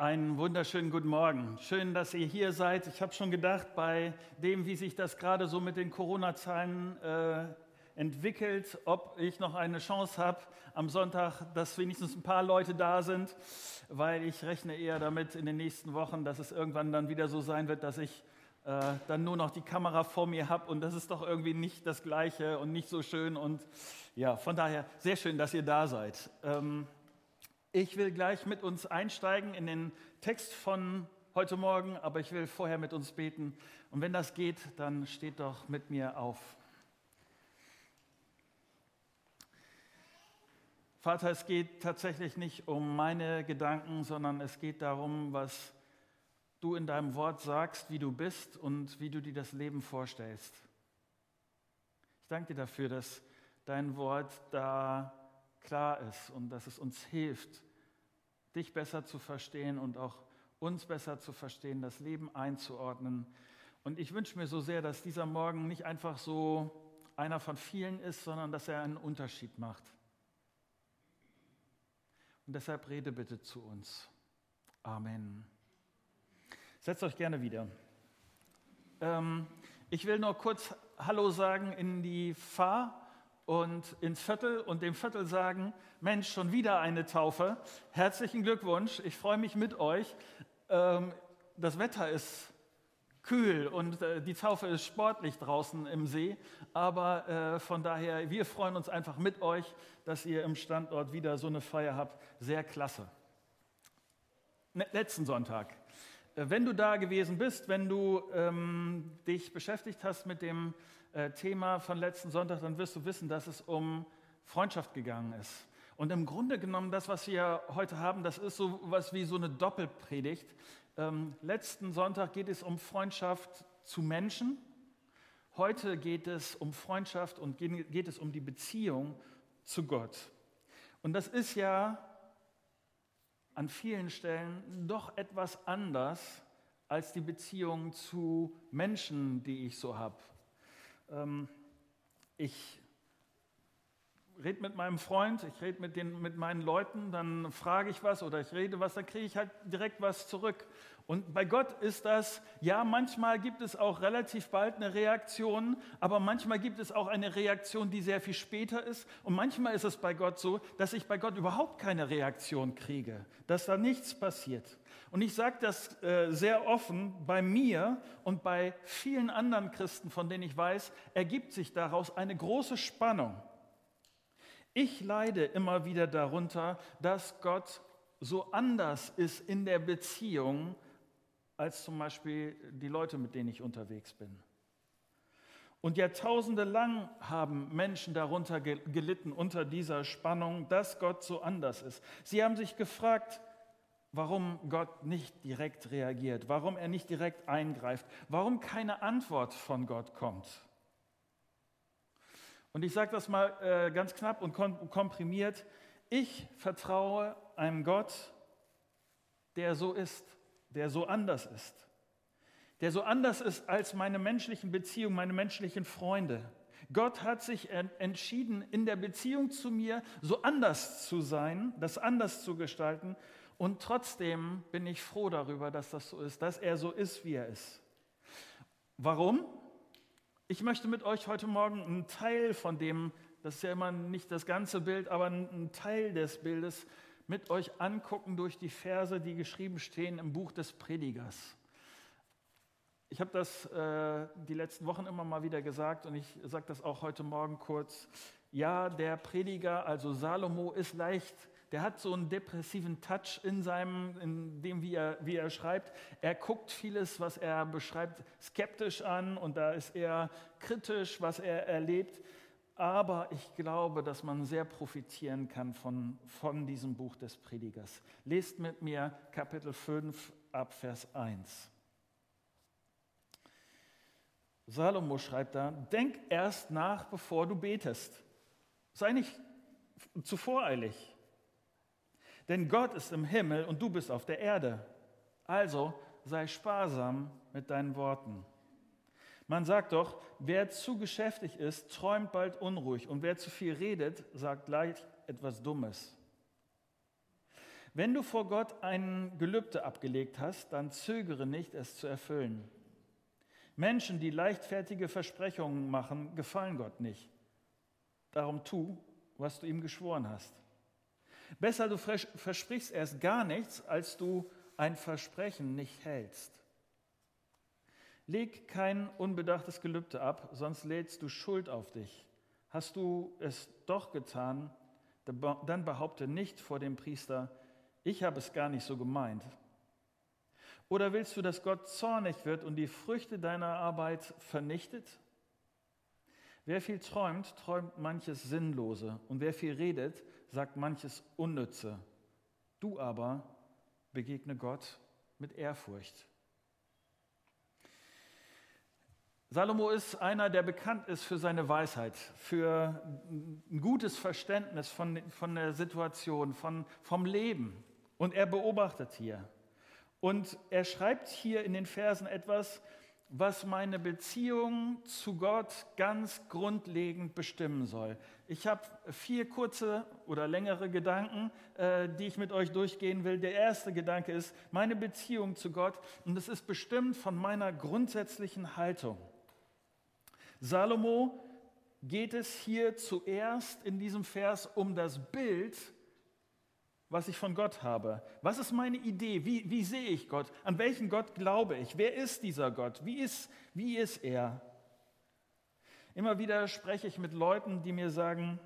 Einen wunderschönen guten Morgen. Schön, dass ihr hier seid. Ich habe schon gedacht, bei dem, wie sich das gerade so mit den Corona-Zahlen äh, entwickelt, ob ich noch eine Chance habe am Sonntag, dass wenigstens ein paar Leute da sind, weil ich rechne eher damit in den nächsten Wochen, dass es irgendwann dann wieder so sein wird, dass ich äh, dann nur noch die Kamera vor mir habe und das ist doch irgendwie nicht das Gleiche und nicht so schön und ja, von daher sehr schön, dass ihr da seid. Ähm, ich will gleich mit uns einsteigen in den Text von heute Morgen, aber ich will vorher mit uns beten. Und wenn das geht, dann steht doch mit mir auf. Vater, es geht tatsächlich nicht um meine Gedanken, sondern es geht darum, was du in deinem Wort sagst, wie du bist und wie du dir das Leben vorstellst. Ich danke dir dafür, dass dein Wort da klar ist und dass es uns hilft, dich besser zu verstehen und auch uns besser zu verstehen, das Leben einzuordnen. Und ich wünsche mir so sehr, dass dieser Morgen nicht einfach so einer von vielen ist, sondern dass er einen Unterschied macht. Und deshalb rede bitte zu uns. Amen. Setzt euch gerne wieder. Ähm, ich will nur kurz Hallo sagen in die Fahr- und ins Viertel und dem Viertel sagen, Mensch, schon wieder eine Taufe. Herzlichen Glückwunsch, ich freue mich mit euch. Ähm, das Wetter ist kühl und äh, die Taufe ist sportlich draußen im See, aber äh, von daher, wir freuen uns einfach mit euch, dass ihr im Standort wieder so eine Feier habt. Sehr klasse. Ne, letzten Sonntag. Äh, wenn du da gewesen bist, wenn du ähm, dich beschäftigt hast mit dem äh, Thema von letzten Sonntag, dann wirst du wissen, dass es um Freundschaft gegangen ist. Und im Grunde genommen, das, was wir heute haben, das ist so was wie so eine Doppelpredigt. Ähm, letzten Sonntag geht es um Freundschaft zu Menschen. Heute geht es um Freundschaft und geht es um die Beziehung zu Gott. Und das ist ja an vielen Stellen doch etwas anders als die Beziehung zu Menschen, die ich so habe ähm, ich rede mit meinem Freund, ich rede mit, mit meinen Leuten, dann frage ich was oder ich rede was, dann kriege ich halt direkt was zurück. Und bei Gott ist das, ja, manchmal gibt es auch relativ bald eine Reaktion, aber manchmal gibt es auch eine Reaktion, die sehr viel später ist. Und manchmal ist es bei Gott so, dass ich bei Gott überhaupt keine Reaktion kriege, dass da nichts passiert. Und ich sage das äh, sehr offen, bei mir und bei vielen anderen Christen, von denen ich weiß, ergibt sich daraus eine große Spannung. Ich leide immer wieder darunter, dass Gott so anders ist in der Beziehung als zum Beispiel die Leute, mit denen ich unterwegs bin. Und Jahrtausende lang haben Menschen darunter gelitten, unter dieser Spannung, dass Gott so anders ist. Sie haben sich gefragt, warum Gott nicht direkt reagiert, warum er nicht direkt eingreift, warum keine Antwort von Gott kommt. Und ich sage das mal äh, ganz knapp und komprimiert. Ich vertraue einem Gott, der so ist, der so anders ist, der so anders ist als meine menschlichen Beziehungen, meine menschlichen Freunde. Gott hat sich entschieden, in der Beziehung zu mir so anders zu sein, das anders zu gestalten und trotzdem bin ich froh darüber, dass das so ist, dass er so ist, wie er ist. Warum? Ich möchte mit euch heute Morgen einen Teil von dem, das ist ja immer nicht das ganze Bild, aber einen Teil des Bildes mit euch angucken durch die Verse, die geschrieben stehen im Buch des Predigers. Ich habe das äh, die letzten Wochen immer mal wieder gesagt und ich sage das auch heute Morgen kurz. Ja, der Prediger, also Salomo, ist leicht der hat so einen depressiven Touch in seinem, in dem, wie er, wie er schreibt. Er guckt vieles, was er beschreibt, skeptisch an und da ist er kritisch, was er erlebt. Aber ich glaube, dass man sehr profitieren kann von, von diesem Buch des Predigers. Lest mit mir Kapitel 5 ab Vers 1. Salomo schreibt da, denk erst nach, bevor du betest. Sei nicht zu voreilig. Denn Gott ist im Himmel und du bist auf der Erde. Also sei sparsam mit deinen Worten. Man sagt doch, wer zu geschäftig ist, träumt bald unruhig und wer zu viel redet, sagt leicht etwas Dummes. Wenn du vor Gott ein Gelübde abgelegt hast, dann zögere nicht, es zu erfüllen. Menschen, die leichtfertige Versprechungen machen, gefallen Gott nicht. Darum tu, was du ihm geschworen hast. Besser du versprichst erst gar nichts, als du ein Versprechen nicht hältst. Leg kein unbedachtes Gelübde ab, sonst lädst du Schuld auf dich. Hast du es doch getan, dann behaupte nicht vor dem Priester, ich habe es gar nicht so gemeint. Oder willst du, dass Gott zornig wird und die Früchte deiner Arbeit vernichtet? Wer viel träumt, träumt manches Sinnlose, und wer viel redet, sagt manches Unnütze. Du aber begegne Gott mit Ehrfurcht. Salomo ist einer, der bekannt ist für seine Weisheit, für ein gutes Verständnis von, von der Situation, von, vom Leben. Und er beobachtet hier. Und er schreibt hier in den Versen etwas, was meine Beziehung zu Gott ganz grundlegend bestimmen soll. Ich habe vier kurze oder längere Gedanken, äh, die ich mit euch durchgehen will. Der erste Gedanke ist meine Beziehung zu Gott und es ist bestimmt von meiner grundsätzlichen Haltung. Salomo geht es hier zuerst in diesem Vers um das Bild, was ich von Gott habe. Was ist meine Idee? Wie, wie sehe ich Gott? An welchen Gott glaube ich? Wer ist dieser Gott? Wie ist, wie ist er? Immer wieder spreche ich mit Leuten, die mir sagen,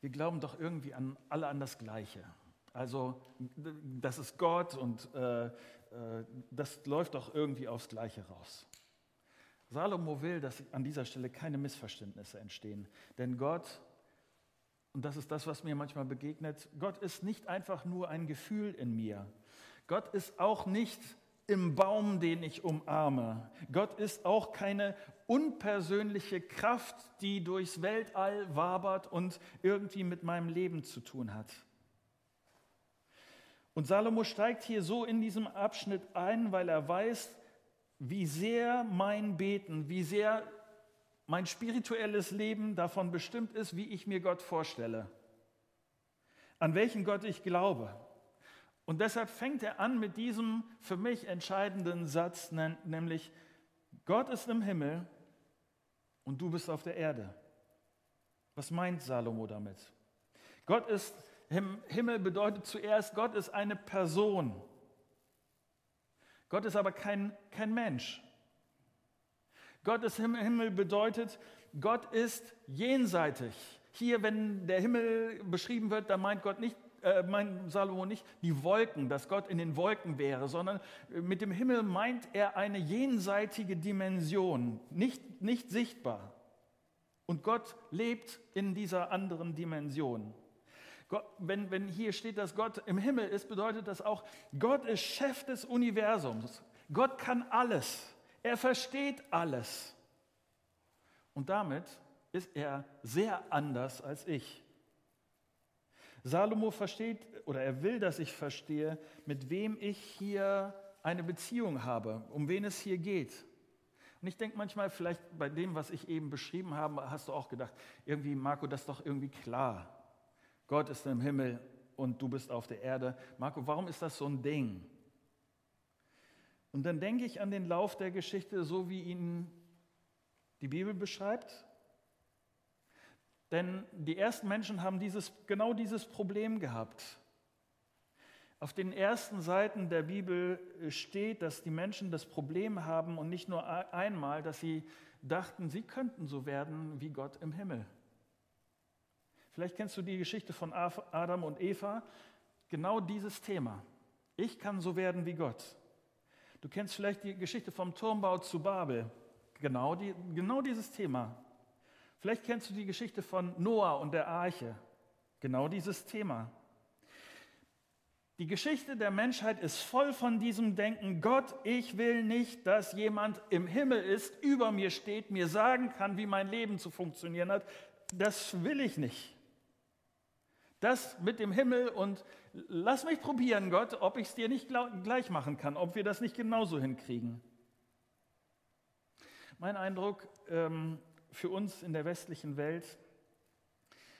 wir glauben doch irgendwie an alle an das Gleiche. Also das ist Gott und äh, äh, das läuft doch irgendwie aufs Gleiche raus. Salomo will, dass an dieser Stelle keine Missverständnisse entstehen. Denn Gott, und das ist das, was mir manchmal begegnet, Gott ist nicht einfach nur ein Gefühl in mir. Gott ist auch nicht im Baum, den ich umarme. Gott ist auch keine unpersönliche Kraft, die durchs Weltall wabert und irgendwie mit meinem Leben zu tun hat. Und Salomo steigt hier so in diesem Abschnitt ein, weil er weiß, wie sehr mein Beten, wie sehr mein spirituelles Leben davon bestimmt ist, wie ich mir Gott vorstelle, an welchen Gott ich glaube. Und deshalb fängt er an mit diesem für mich entscheidenden Satz, nämlich Gott ist im Himmel und du bist auf der Erde. Was meint Salomo damit? Gott ist im Himmel bedeutet zuerst, Gott ist eine Person. Gott ist aber kein, kein Mensch. Gott ist im Himmel bedeutet, Gott ist jenseitig. Hier, wenn der Himmel beschrieben wird, dann meint Gott nicht, äh, meint Salomo nicht die Wolken, dass Gott in den Wolken wäre, sondern mit dem Himmel meint er eine jenseitige Dimension, nicht, nicht sichtbar. Und Gott lebt in dieser anderen Dimension. Gott, wenn, wenn hier steht, dass Gott im Himmel ist, bedeutet das auch, Gott ist Chef des Universums. Gott kann alles. Er versteht alles. Und damit ist er sehr anders als ich. Salomo versteht oder er will, dass ich verstehe, mit wem ich hier eine Beziehung habe, um wen es hier geht. Und ich denke manchmal, vielleicht bei dem, was ich eben beschrieben habe, hast du auch gedacht, irgendwie, Marco, das ist doch irgendwie klar. Gott ist im Himmel und du bist auf der Erde. Marco, warum ist das so ein Ding? Und dann denke ich an den Lauf der Geschichte, so wie ihn die Bibel beschreibt. Denn die ersten Menschen haben dieses, genau dieses Problem gehabt. Auf den ersten Seiten der Bibel steht, dass die Menschen das Problem haben und nicht nur einmal, dass sie dachten, sie könnten so werden wie Gott im Himmel. Vielleicht kennst du die Geschichte von Adam und Eva. Genau dieses Thema. Ich kann so werden wie Gott. Du kennst vielleicht die Geschichte vom Turmbau zu Babel. Genau, die, genau dieses Thema. Vielleicht kennst du die Geschichte von Noah und der Arche. Genau dieses Thema. Die Geschichte der Menschheit ist voll von diesem Denken, Gott, ich will nicht, dass jemand im Himmel ist, über mir steht, mir sagen kann, wie mein Leben zu funktionieren hat. Das will ich nicht. Das mit dem Himmel und lass mich probieren, Gott, ob ich es dir nicht gleich machen kann, ob wir das nicht genauso hinkriegen. Mein Eindruck ähm, für uns in der westlichen Welt,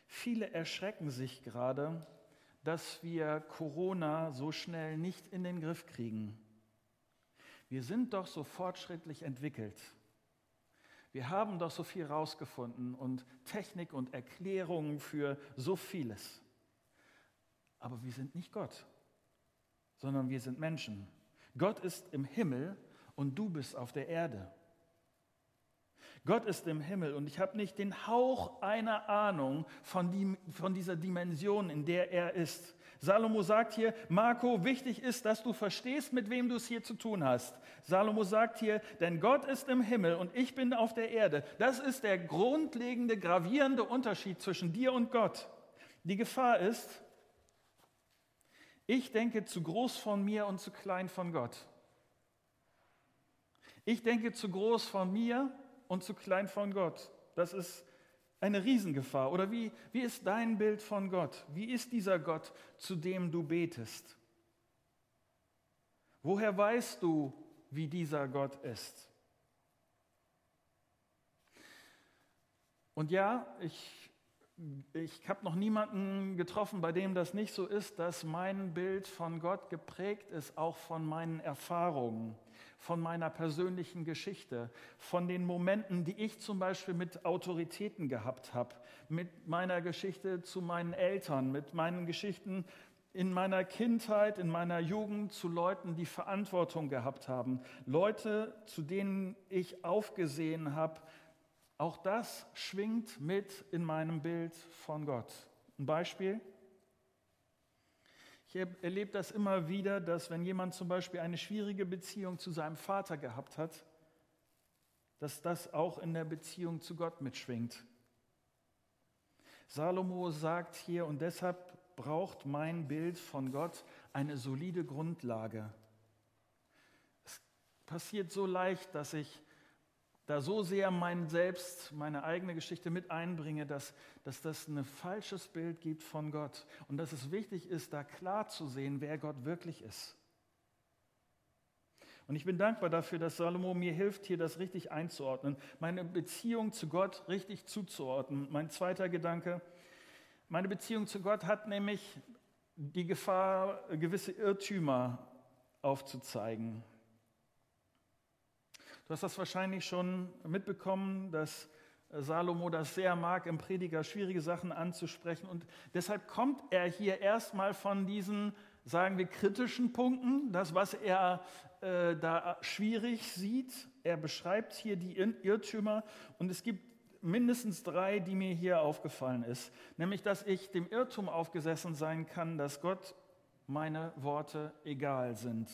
viele erschrecken sich gerade, dass wir Corona so schnell nicht in den Griff kriegen. Wir sind doch so fortschrittlich entwickelt. Wir haben doch so viel rausgefunden und Technik und Erklärungen für so vieles. Aber wir sind nicht Gott, sondern wir sind Menschen. Gott ist im Himmel und du bist auf der Erde. Gott ist im Himmel und ich habe nicht den Hauch einer Ahnung von, die, von dieser Dimension, in der er ist. Salomo sagt hier, Marco, wichtig ist, dass du verstehst, mit wem du es hier zu tun hast. Salomo sagt hier, denn Gott ist im Himmel und ich bin auf der Erde. Das ist der grundlegende, gravierende Unterschied zwischen dir und Gott. Die Gefahr ist, ich denke zu groß von mir und zu klein von Gott. Ich denke zu groß von mir und zu klein von Gott. Das ist eine Riesengefahr. Oder wie, wie ist dein Bild von Gott? Wie ist dieser Gott, zu dem du betest? Woher weißt du, wie dieser Gott ist? Und ja, ich, ich habe noch niemanden getroffen, bei dem das nicht so ist, dass mein Bild von Gott geprägt ist, auch von meinen Erfahrungen von meiner persönlichen Geschichte, von den Momenten, die ich zum Beispiel mit Autoritäten gehabt habe, mit meiner Geschichte zu meinen Eltern, mit meinen Geschichten in meiner Kindheit, in meiner Jugend zu Leuten, die Verantwortung gehabt haben, Leute, zu denen ich aufgesehen habe. Auch das schwingt mit in meinem Bild von Gott. Ein Beispiel. Ich erlebe das immer wieder, dass wenn jemand zum Beispiel eine schwierige Beziehung zu seinem Vater gehabt hat, dass das auch in der Beziehung zu Gott mitschwingt. Salomo sagt hier, und deshalb braucht mein Bild von Gott eine solide Grundlage. Es passiert so leicht, dass ich da so sehr mein Selbst, meine eigene Geschichte mit einbringe, dass, dass das ein falsches Bild gibt von Gott und dass es wichtig ist, da klar zu sehen, wer Gott wirklich ist. Und ich bin dankbar dafür, dass Salomo mir hilft, hier das richtig einzuordnen, meine Beziehung zu Gott richtig zuzuordnen. Mein zweiter Gedanke, meine Beziehung zu Gott hat nämlich die Gefahr, gewisse Irrtümer aufzuzeigen. Du hast das wahrscheinlich schon mitbekommen, dass Salomo das sehr mag, im Prediger schwierige Sachen anzusprechen. Und deshalb kommt er hier erstmal von diesen, sagen wir, kritischen Punkten, das, was er äh, da schwierig sieht. Er beschreibt hier die Irrtümer und es gibt mindestens drei, die mir hier aufgefallen ist. Nämlich, dass ich dem Irrtum aufgesessen sein kann, dass Gott meine Worte egal sind.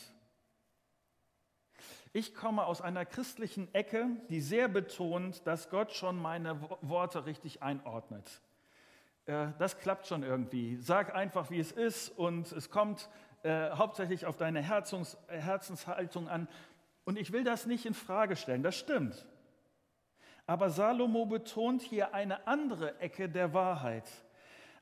Ich komme aus einer christlichen Ecke, die sehr betont, dass Gott schon meine Worte richtig einordnet. Äh, das klappt schon irgendwie. Sag einfach, wie es ist und es kommt äh, hauptsächlich auf deine Herzungs Herzenshaltung an. Und ich will das nicht in Frage stellen, das stimmt. Aber Salomo betont hier eine andere Ecke der Wahrheit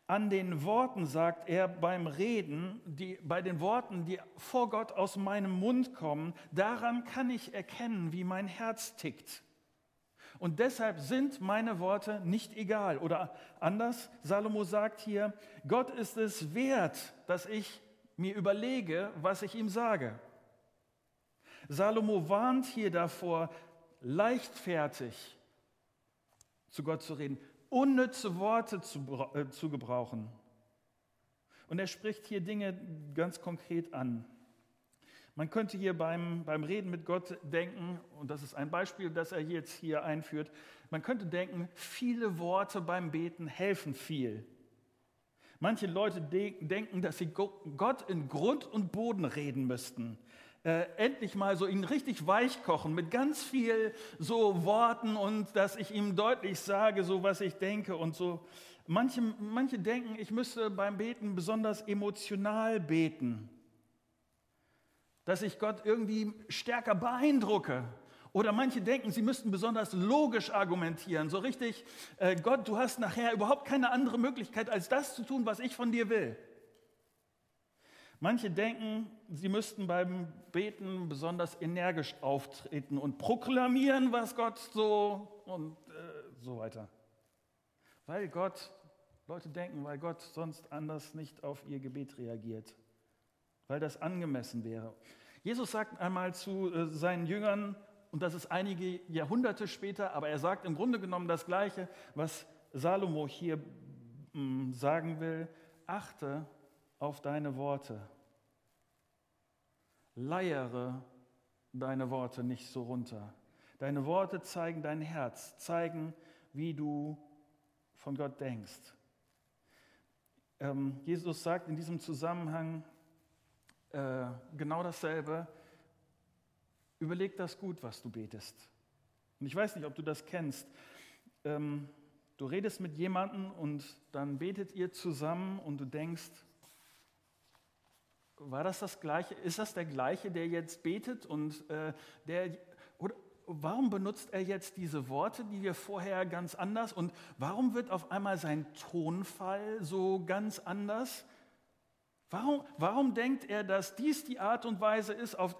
an den Worten, sagt er beim Reden, die, bei den Worten, die vor Gott aus meinem Mund kommen, daran kann ich erkennen, wie mein Herz tickt. Und deshalb sind meine Worte nicht egal. Oder anders, Salomo sagt hier, Gott ist es wert, dass ich mir überlege, was ich ihm sage. Salomo warnt hier davor, leichtfertig zu Gott zu reden, unnütze Worte zu, äh, zu gebrauchen. Und er spricht hier Dinge ganz konkret an. Man könnte hier beim, beim Reden mit Gott denken, und das ist ein Beispiel, das er jetzt hier einführt, man könnte denken, viele Worte beim Beten helfen viel. Manche Leute de denken, dass sie Gott in Grund und Boden reden müssten äh, endlich mal so ihn richtig weich kochen mit ganz viel so Worten und dass ich ihm deutlich sage, so was ich denke und so. Manche, manche denken, ich müsste beim Beten besonders emotional beten, dass ich Gott irgendwie stärker beeindrucke. Oder manche denken, sie müssten besonders logisch argumentieren, so richtig, äh, Gott, du hast nachher überhaupt keine andere Möglichkeit, als das zu tun, was ich von dir will. Manche denken, sie müssten beim Beten besonders energisch auftreten und proklamieren, was Gott so und äh, so weiter. Weil Gott Leute denken, weil Gott sonst anders nicht auf ihr Gebet reagiert, weil das angemessen wäre. Jesus sagt einmal zu äh, seinen Jüngern, und das ist einige Jahrhunderte später, aber er sagt im Grunde genommen das Gleiche, was Salomo hier mm, sagen will, achte auf deine Worte, leiere deine Worte nicht so runter. Deine Worte zeigen dein Herz, zeigen, wie du von Gott denkst. Ähm, Jesus sagt in diesem Zusammenhang äh, genau dasselbe. Überleg das gut, was du betest. Und ich weiß nicht, ob du das kennst. Ähm, du redest mit jemandem und dann betet ihr zusammen und du denkst, war das das Gleiche? Ist das der Gleiche, der jetzt betet und äh, der oder warum benutzt er jetzt diese Worte, die wir vorher ganz anders und warum wird auf einmal sein Tonfall so ganz anders? Warum, warum denkt er, dass dies die Art und Weise ist? Auf,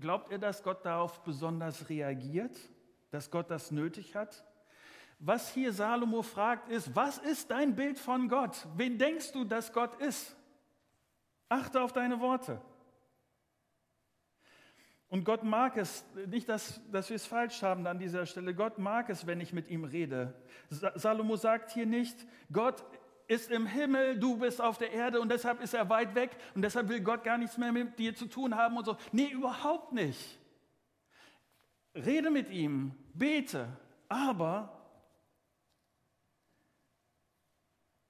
glaubt er, dass Gott darauf besonders reagiert, dass Gott das nötig hat? Was hier Salomo fragt, ist, was ist dein Bild von Gott? Wen denkst du, dass Gott ist? Achte auf deine Worte. Und Gott mag es, nicht, dass, dass wir es falsch haben an dieser Stelle, Gott mag es, wenn ich mit ihm rede. Salomo sagt hier nicht, Gott ist im Himmel, du bist auf der Erde und deshalb ist er weit weg und deshalb will Gott gar nichts mehr mit dir zu tun haben und so. Nee, überhaupt nicht. Rede mit ihm, bete, aber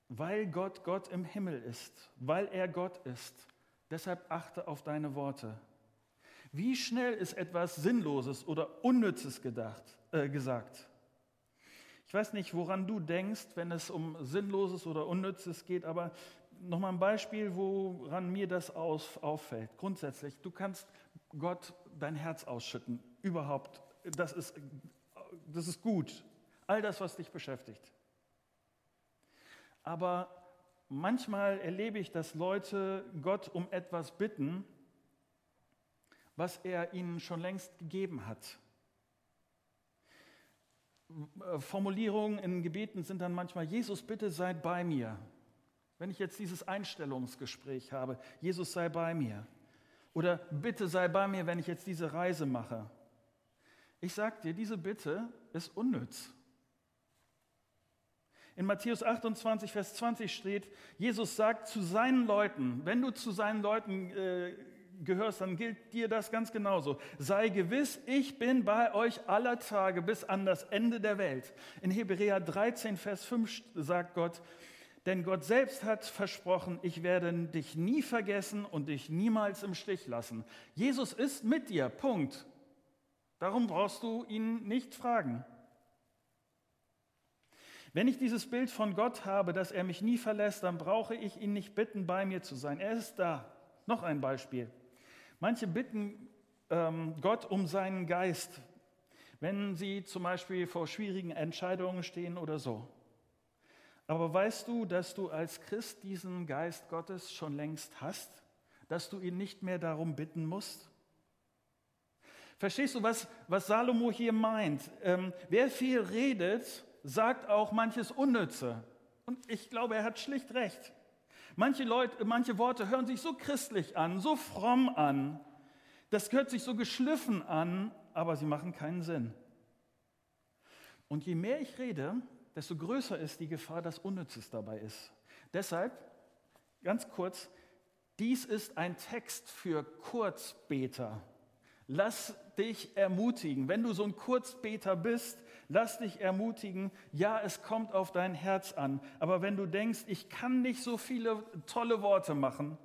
weil Gott Gott im Himmel ist, weil er Gott ist. Deshalb achte auf deine Worte. Wie schnell ist etwas Sinnloses oder Unnützes gedacht, äh, gesagt? Ich weiß nicht, woran du denkst, wenn es um Sinnloses oder Unnützes geht, aber nochmal ein Beispiel, woran mir das aus, auffällt. Grundsätzlich, du kannst Gott dein Herz ausschütten. Überhaupt, das ist, das ist gut. All das, was dich beschäftigt. Aber manchmal erlebe ich, dass Leute Gott um etwas bitten, was er ihnen schon längst gegeben hat. Formulierungen in Gebeten sind dann manchmal, Jesus, bitte sei bei mir. Wenn ich jetzt dieses Einstellungsgespräch habe, Jesus sei bei mir. Oder bitte sei bei mir, wenn ich jetzt diese Reise mache. Ich sage dir, diese Bitte ist unnütz. In Matthäus 28, Vers 20 steht, Jesus sagt zu seinen Leuten, wenn du zu seinen Leuten äh, gehörst, dann gilt dir das ganz genauso. Sei gewiss, ich bin bei euch aller Tage bis an das Ende der Welt. In Hebräer 13, Vers 5 sagt Gott, denn Gott selbst hat versprochen, ich werde dich nie vergessen und dich niemals im Stich lassen. Jesus ist mit dir, Punkt. Darum brauchst du ihn nicht fragen. Wenn ich dieses Bild von Gott habe, dass er mich nie verlässt, dann brauche ich ihn nicht bitten, bei mir zu sein. Er ist da. Noch ein Beispiel. Manche bitten ähm, Gott um seinen Geist, wenn sie zum Beispiel vor schwierigen Entscheidungen stehen oder so. Aber weißt du, dass du als Christ diesen Geist Gottes schon längst hast? Dass du ihn nicht mehr darum bitten musst? Verstehst du, was, was Salomo hier meint? Ähm, wer viel redet, sagt auch manches Unnütze. Und ich glaube, er hat schlicht recht. Manche, Leute, manche Worte hören sich so christlich an, so fromm an. Das hört sich so geschliffen an, aber sie machen keinen Sinn. Und je mehr ich rede, desto größer ist die Gefahr, dass Unnützes dabei ist. Deshalb, ganz kurz, dies ist ein Text für Kurzbeter. Lass dich ermutigen. Wenn du so ein Kurzbeter bist, Lass dich ermutigen, ja, es kommt auf dein Herz an. Aber wenn du denkst, ich kann nicht so viele tolle Worte machen,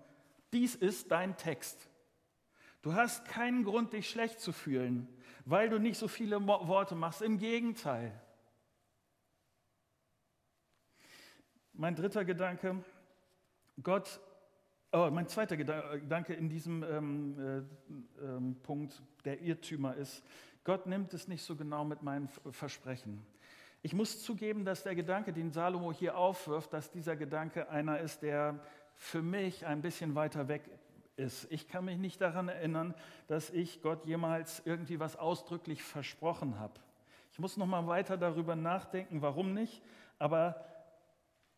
dies ist dein Text. Du hast keinen Grund, dich schlecht zu fühlen, weil du nicht so viele Worte machst. Im Gegenteil. Mein dritter Gedanke, Gott, oh, mein zweiter Gedanke in diesem ähm, äh, äh, Punkt, der Irrtümer ist, Gott nimmt es nicht so genau mit meinen Versprechen. Ich muss zugeben, dass der Gedanke, den Salomo hier aufwirft, dass dieser Gedanke einer ist, der für mich ein bisschen weiter weg ist. Ich kann mich nicht daran erinnern, dass ich Gott jemals irgendwie was ausdrücklich versprochen habe. Ich muss noch mal weiter darüber nachdenken, warum nicht. Aber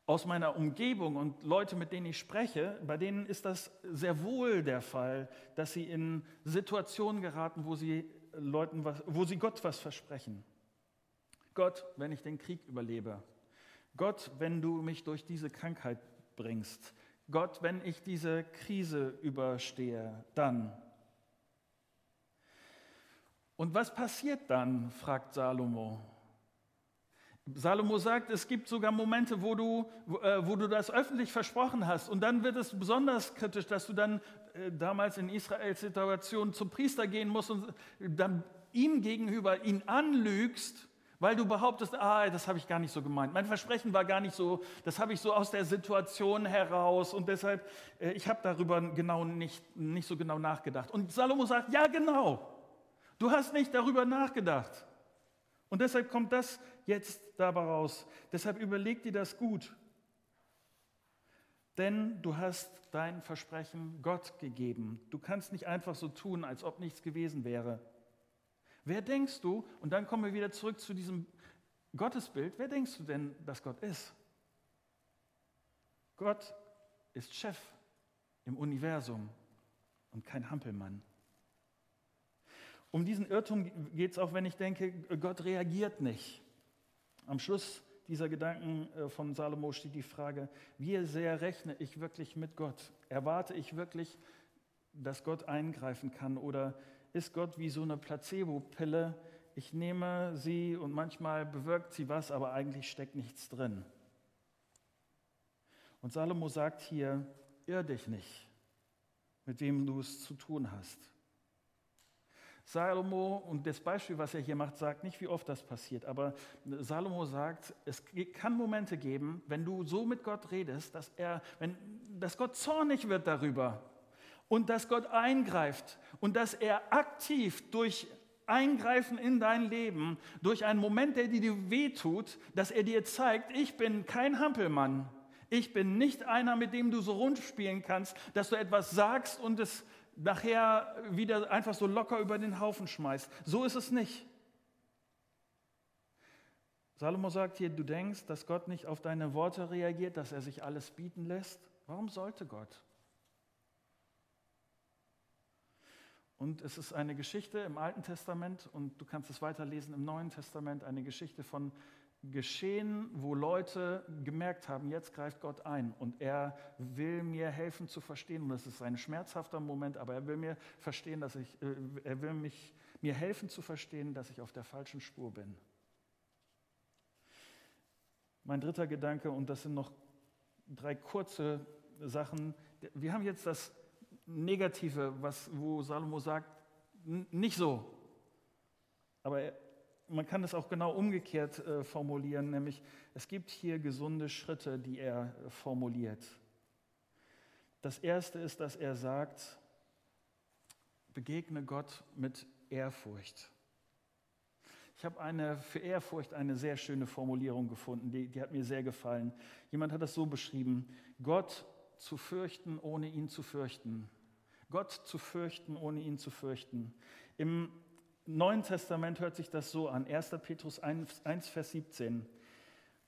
aus meiner Umgebung und Leute, mit denen ich spreche, bei denen ist das sehr wohl der Fall, dass sie in Situationen geraten, wo sie, Leuten was, wo sie Gott was versprechen. Gott, wenn ich den Krieg überlebe. Gott, wenn du mich durch diese Krankheit bringst. Gott, wenn ich diese Krise überstehe, dann. Und was passiert dann, fragt Salomo. Salomo sagt, es gibt sogar Momente, wo du, wo, äh, du das öffentlich versprochen hast. Und dann wird es besonders kritisch, dass du dann damals in Israels Situation zum Priester gehen musst und dann ihm gegenüber ihn anlügst, weil du behauptest, ah, das habe ich gar nicht so gemeint. Mein Versprechen war gar nicht so, das habe ich so aus der Situation heraus und deshalb, äh, ich habe darüber genau nicht, nicht so genau nachgedacht. Und Salomo sagt, ja genau, du hast nicht darüber nachgedacht. Und deshalb kommt das jetzt dabei raus. Deshalb überleg dir das gut. Denn du hast dein Versprechen Gott gegeben. Du kannst nicht einfach so tun, als ob nichts gewesen wäre. Wer denkst du, und dann kommen wir wieder zurück zu diesem Gottesbild, wer denkst du denn, dass Gott ist? Gott ist Chef im Universum und kein Hampelmann. Um diesen Irrtum geht es auch, wenn ich denke, Gott reagiert nicht. Am Schluss dieser Gedanken äh, von Salomo steht die Frage, wie sehr rechne ich wirklich mit Gott? Erwarte ich wirklich, dass Gott eingreifen kann? Oder ist Gott wie so eine Placebo-Pille? Ich nehme sie und manchmal bewirkt sie was, aber eigentlich steckt nichts drin. Und Salomo sagt hier, irr dich nicht, mit wem du es zu tun hast. Salomo, und das Beispiel, was er hier macht, sagt nicht, wie oft das passiert, aber Salomo sagt, es kann Momente geben, wenn du so mit Gott redest, dass, er, wenn, dass Gott zornig wird darüber und dass Gott eingreift und dass er aktiv durch Eingreifen in dein Leben, durch einen Moment, der dir wehtut, dass er dir zeigt, ich bin kein Hampelmann. Ich bin nicht einer, mit dem du so rund spielen kannst, dass du etwas sagst und es nachher wieder einfach so locker über den Haufen schmeißt. So ist es nicht. Salomo sagt hier, du denkst, dass Gott nicht auf deine Worte reagiert, dass er sich alles bieten lässt. Warum sollte Gott? Und es ist eine Geschichte im Alten Testament und du kannst es weiterlesen im Neuen Testament, eine Geschichte von geschehen, wo Leute gemerkt haben, jetzt greift Gott ein und er will mir helfen zu verstehen. Und das ist ein schmerzhafter Moment, aber er will mir verstehen, dass ich, äh, er will mich, mir helfen zu verstehen, dass ich auf der falschen Spur bin. Mein dritter Gedanke, und das sind noch drei kurze Sachen. Wir haben jetzt das Negative, was, wo Salomo sagt, nicht so. Aber er, man kann es auch genau umgekehrt äh, formulieren, nämlich es gibt hier gesunde Schritte, die er äh, formuliert. Das erste ist, dass er sagt, begegne Gott mit Ehrfurcht. Ich habe eine, für Ehrfurcht eine sehr schöne Formulierung gefunden, die, die hat mir sehr gefallen. Jemand hat das so beschrieben, Gott zu fürchten, ohne ihn zu fürchten. Gott zu fürchten, ohne ihn zu fürchten. Im Neuen Testament hört sich das so an, 1. Petrus 1, 1, Vers 17.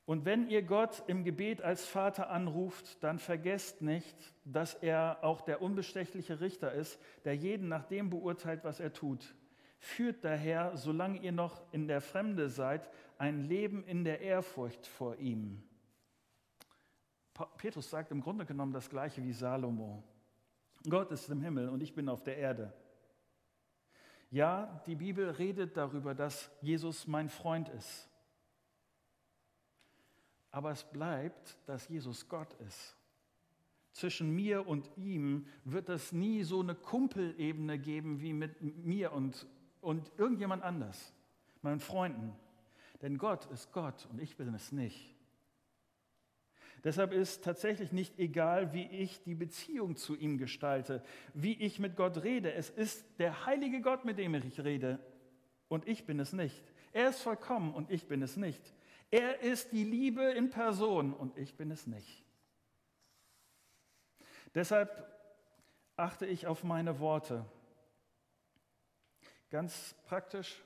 Und wenn ihr Gott im Gebet als Vater anruft, dann vergesst nicht, dass er auch der unbestechliche Richter ist, der jeden nach dem beurteilt, was er tut. Führt daher, solange ihr noch in der Fremde seid, ein Leben in der Ehrfurcht vor ihm. Petrus sagt im Grunde genommen das gleiche wie Salomo. Gott ist im Himmel und ich bin auf der Erde. Ja, die Bibel redet darüber, dass Jesus mein Freund ist. Aber es bleibt, dass Jesus Gott ist. Zwischen mir und ihm wird es nie so eine Kumpelebene geben wie mit mir und, und irgendjemand anders, meinen Freunden. Denn Gott ist Gott und ich bin es nicht. Deshalb ist tatsächlich nicht egal, wie ich die Beziehung zu ihm gestalte, wie ich mit Gott rede. Es ist der heilige Gott, mit dem ich rede und ich bin es nicht. Er ist vollkommen und ich bin es nicht. Er ist die Liebe in Person und ich bin es nicht. Deshalb achte ich auf meine Worte. Ganz praktisch,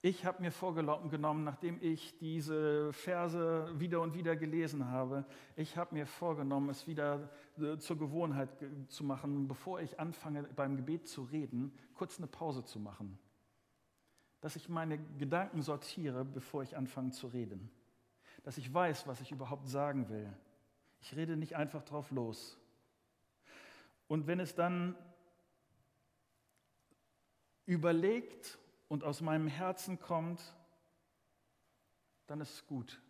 Ich habe mir vorgenommen, nachdem ich diese Verse wieder und wieder gelesen habe, ich habe mir vorgenommen, es wieder äh, zur Gewohnheit zu machen, bevor ich anfange beim Gebet zu reden, kurz eine Pause zu machen. Dass ich meine Gedanken sortiere, bevor ich anfange zu reden. Dass ich weiß, was ich überhaupt sagen will. Ich rede nicht einfach drauf los. Und wenn es dann überlegt und aus meinem Herzen kommt, dann ist es gut.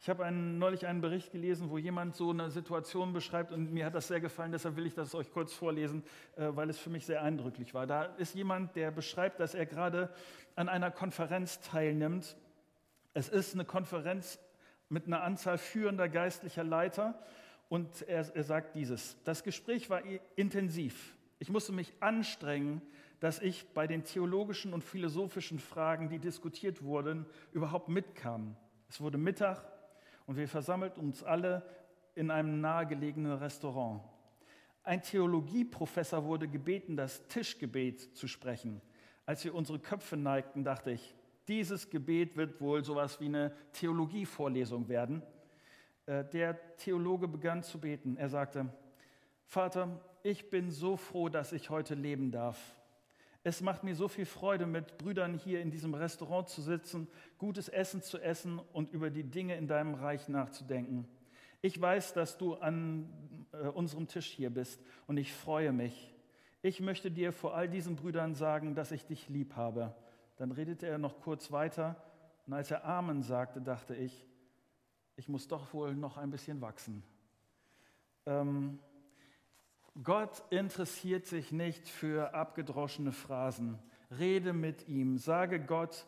Ich habe einen, neulich einen Bericht gelesen, wo jemand so eine Situation beschreibt und mir hat das sehr gefallen, deshalb will ich das euch kurz vorlesen, äh, weil es für mich sehr eindrücklich war. Da ist jemand, der beschreibt, dass er gerade an einer Konferenz teilnimmt. Es ist eine Konferenz mit einer Anzahl führender geistlicher Leiter und er, er sagt dieses, das Gespräch war intensiv. Ich musste mich anstrengen, dass ich bei den theologischen und philosophischen Fragen, die diskutiert wurden, überhaupt mitkam. Es wurde Mittag und wir versammelten uns alle in einem nahegelegenen Restaurant. Ein Theologieprofessor wurde gebeten, das Tischgebet zu sprechen. Als wir unsere Köpfe neigten, dachte ich, dieses Gebet wird wohl sowas wie eine Theologievorlesung werden. Äh, der Theologe begann zu beten. Er sagte, Vater, ich bin so froh, dass ich heute leben darf. Es macht mir so viel Freude, mit Brüdern hier in diesem Restaurant zu sitzen, gutes Essen zu essen und über die Dinge in deinem Reich nachzudenken. Ich weiß, dass du an äh, unserem Tisch hier bist und ich freue mich. Ich möchte dir vor all diesen Brüdern sagen, dass ich dich lieb habe. Dann redete er noch kurz weiter und als er Amen sagte, dachte ich, ich muss doch wohl noch ein bisschen wachsen. Ähm, Gott interessiert sich nicht für abgedroschene Phrasen. Rede mit ihm, sage Gott,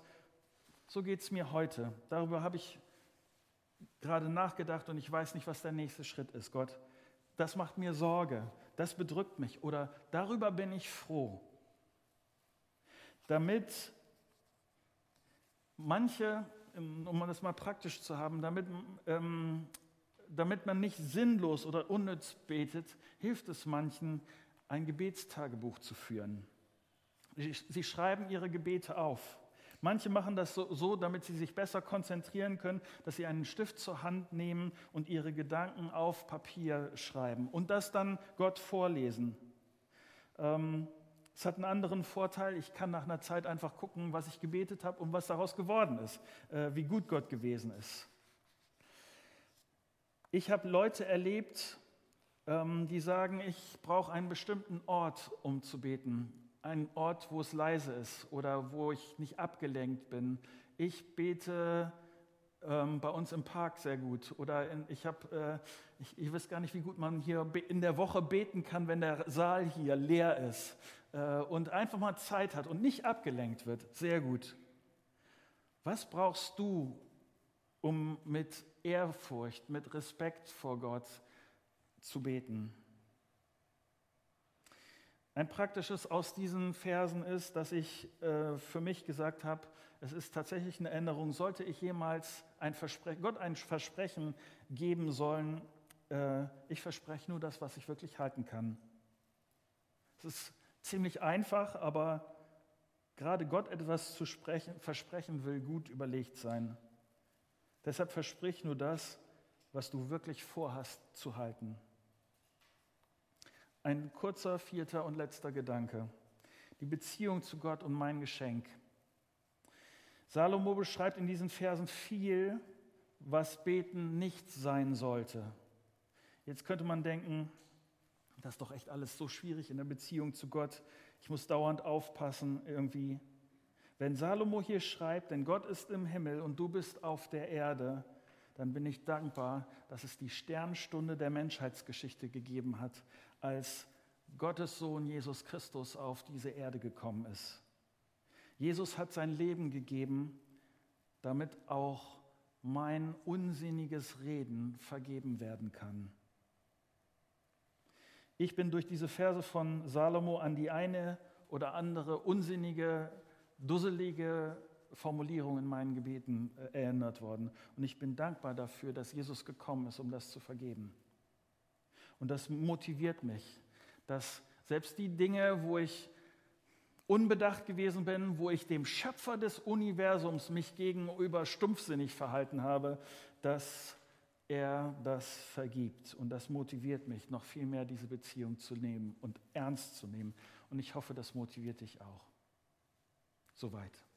so geht es mir heute. Darüber habe ich gerade nachgedacht und ich weiß nicht, was der nächste Schritt ist. Gott, das macht mir Sorge, das bedrückt mich oder darüber bin ich froh. Damit manche, um das mal praktisch zu haben, damit ähm, damit man nicht sinnlos oder unnütz betet, hilft es manchen, ein Gebetstagebuch zu führen. Sie schreiben ihre Gebete auf. Manche machen das so, so, damit sie sich besser konzentrieren können, dass sie einen Stift zur Hand nehmen und ihre Gedanken auf Papier schreiben und das dann Gott vorlesen. Ähm, es hat einen anderen Vorteil. Ich kann nach einer Zeit einfach gucken, was ich gebetet habe und was daraus geworden ist, äh, wie gut Gott gewesen ist. Ich habe Leute erlebt, ähm, die sagen, ich brauche einen bestimmten Ort, um zu beten. Einen Ort, wo es leise ist oder wo ich nicht abgelenkt bin. Ich bete ähm, bei uns im Park sehr gut. Oder in, ich habe, äh, ich, ich, weiß gar nicht, wie gut man hier in der Woche beten kann, wenn der Saal hier leer ist äh, und einfach mal Zeit hat und nicht abgelenkt wird. Sehr gut. Was brauchst du, um mit Ehrfurcht, mit Respekt vor Gott zu beten. Ein praktisches aus diesen Versen ist, dass ich äh, für mich gesagt habe, es ist tatsächlich eine Änderung. Sollte ich jemals ein Gott ein Versprechen geben sollen, äh, ich verspreche nur das, was ich wirklich halten kann. Es ist ziemlich einfach, aber gerade Gott etwas zu sprechen, versprechen will gut überlegt sein. Deshalb versprich nur das, was du wirklich vorhast zu halten. Ein kurzer, vierter und letzter Gedanke. Die Beziehung zu Gott und mein Geschenk. Salomo beschreibt in diesen Versen viel, was Beten nicht sein sollte. Jetzt könnte man denken, das ist doch echt alles so schwierig in der Beziehung zu Gott. Ich muss dauernd aufpassen irgendwie. Wenn Salomo hier schreibt, denn Gott ist im Himmel und du bist auf der Erde, dann bin ich dankbar, dass es die Sternstunde der Menschheitsgeschichte gegeben hat, als Gottes Sohn Jesus Christus auf diese Erde gekommen ist. Jesus hat sein Leben gegeben, damit auch mein unsinniges Reden vergeben werden kann. Ich bin durch diese Verse von Salomo an die eine oder andere unsinnige dusselige Formulierungen in meinen Gebeten äh, erinnert worden. Und ich bin dankbar dafür, dass Jesus gekommen ist, um das zu vergeben. Und das motiviert mich, dass selbst die Dinge, wo ich unbedacht gewesen bin, wo ich dem Schöpfer des Universums mich gegenüber stumpfsinnig verhalten habe, dass er das vergibt. Und das motiviert mich, noch viel mehr diese Beziehung zu nehmen und ernst zu nehmen. Und ich hoffe, das motiviert dich auch. Soweit.